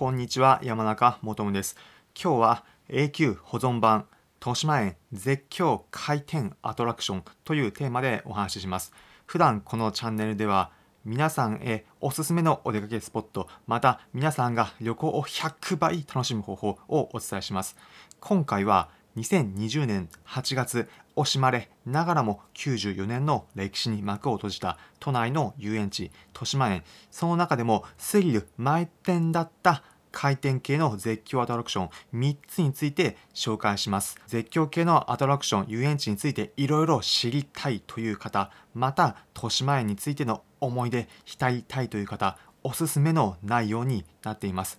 こんにちは、山中もとです。今日は永久保存版豊島園絶叫回転アトラクションというテーマでお話しします。普段このチャンネルでは皆さんへおすすめのお出かけスポット、また皆さんが旅行を100倍楽しむ方法をお伝えします。今回は2020年8月惜しまれながらも94年の歴史に幕を閉じた都内の遊園地豊島園その中でもスリル満点だった回転系の絶叫アトラクション3つについて紹介します。絶叫系のアトラクション遊園地についていろいろ知りたいという方また豊島園についての思い出浸りたいという方おすすめの内容になっています。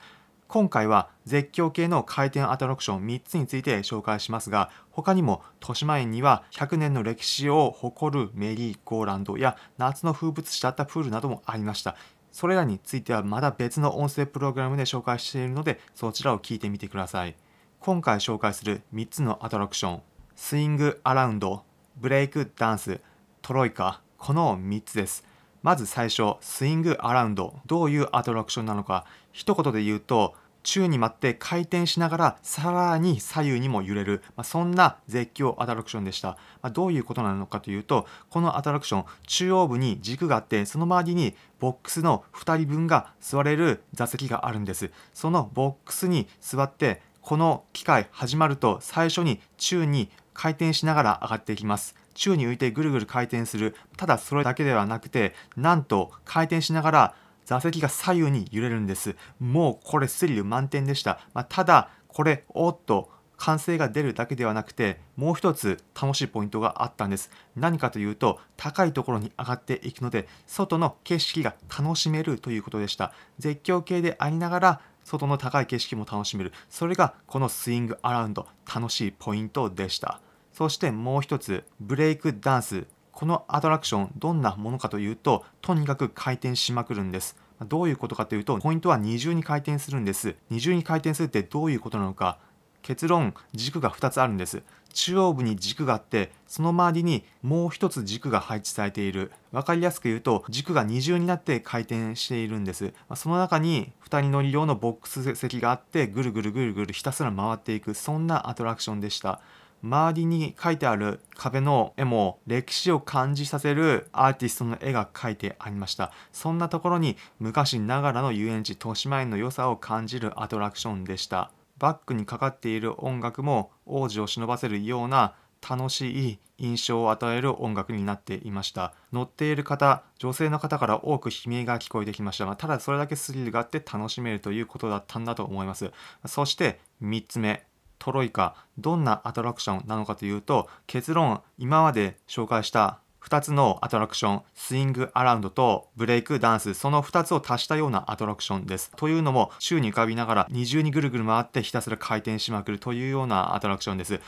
今回は絶叫系の回転アトラクション3つについて紹介しますが他にも豊島園には100年の歴史を誇るメリーゴーランドや夏の風物詩だったプールなどもありました。それらについてはまだ別の音声プログラムで紹介しているのでそちらを聞いてみてください。今回紹介する3つのアトラクションスイングアラウンドブレイクダンストロイカこの3つです。まず最初スイングアラウンドどういうアトラクションなのか一言で言うと宙に舞って回転しながらさらに左右にも揺れる、まあ、そんな絶叫アトラクションでした、まあ、どういうことなのかというとこのアトラクション中央部に軸があってその周りにボックスの2人分が座れる座席があるんです。そのボックスに座ってこの機械始まると最初に宙に回転しながら上がっていきます。宙に浮いてぐるぐる回転する。ただそれだけではなくてなんと回転しながら座席が左右に揺れるんです。もうこれスリル満点でした。まあ、ただ、これ、おっと、歓声が出るだけではなくてもう一つ楽しいポイントがあったんです。何かというと高いところに上がっていくので外の景色が楽しめるということでした。絶叫系でありながら外の高い景色も楽しめる。それがこのスイングアラウンド楽しいポイントでした。そしてもう一つブレイクダンス。このアトラクションどんなものかというととにかく回転しまくるんです。どういうことかというとポイントは二重に回転するんです。二重に回転するってどういうことなのか。結論軸が2つあるんです。中央部に軸があってその周りにもう一つ軸が配置されている。分かりやすく言うと軸が二重になって回転しているんです。その中に2人乗り用のボックス席があってぐるぐるぐるぐるひたすら回っていくそんなアトラクションでした。周りに書いてある壁の絵も歴史を感じさせるアーティストの絵が描いてありました。そんなところに昔ながらの遊園地豊島園の良さを感じるアトラクションでした。バックにかかっている音楽も王子を忍ばせるような楽しい印象を与える音楽になっていました。乗っている方女性の方から多く悲鳴が聞こえてきました。がただそれだけスリルがあって楽しめるということだったんだと思います。そして3つ目。トロイカどんなアトラクションなのかというと結論今まで紹介した2つのアトラクションスイングアラウンドとブレイクダンスその2つを足したようなアトラクションです。というのも宙に浮かびながら二重にぐるぐる回ってひたすら回転しまくるというようなアトラクションです。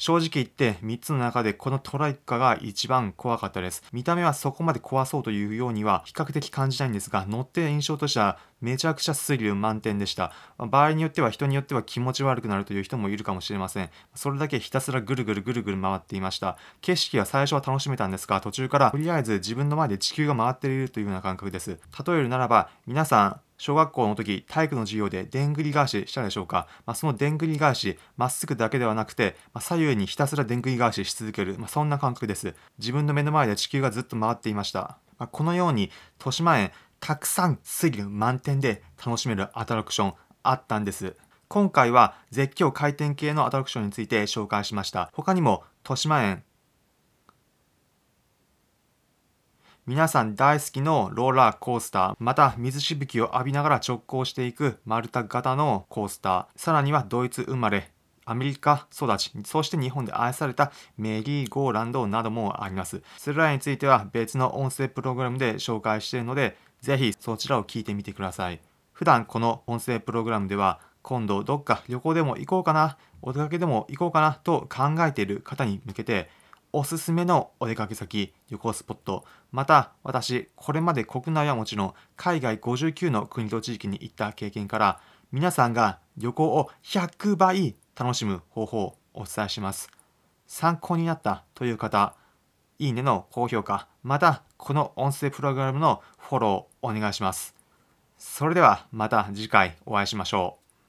正直言って3つの中でこのトライカが一番怖かったです。見た目はそこまで怖そうというようには比較的感じないんですが、乗って印象としてはめちゃくちゃスリル満点でした。場合によっては人によっては気持ち悪くなるという人もいるかもしれません。それだけひたすらぐるぐるぐるぐる回っていました。景色は最初は楽しめたんですが、途中からとりあえず自分の前で地球が回っているというような感覚です。例えるならば、皆さん、小学校の時体育の授業ででんぐり返ししたでしょうか、まあ、そのでんぐり返しまっすぐだけではなくて、まあ、左右にひたすらでんぐり返しし続ける、まあ、そんな感覚です。自分の目の前で地球がずっと回っていました、まこのように豊島園たくさんスリル満点で楽しめるアトラクションあったんです。今回は絶叫回転系のアトラクションについて紹介しました。他にも豊島園皆さん大好きのローラーコースター、また水しぶきを浴びながら直行していく丸太型のコースター、さらにはドイツ生まれ、アメリカ育ち、そして日本で愛されたメリーゴーランドなどもあります。それらについては別の音声プログラムで紹介しているので、ぜひそちらを聞いてみてください。普段この音声プログラムでは、今度どっか旅行でも行こうかな、お出かけでも行こうかなと考えている方に向けて、おすすめのお出かけ先、旅行スポット、また私、これまで国内はもちろん海外59の国と地域に行った経験から、皆さんが旅行を100倍楽しむ方法をお伝えします。参考になったという方、いいねの高評価、またこの音声プログラムのフォローお願いします。それではまた次回お会いしましょう。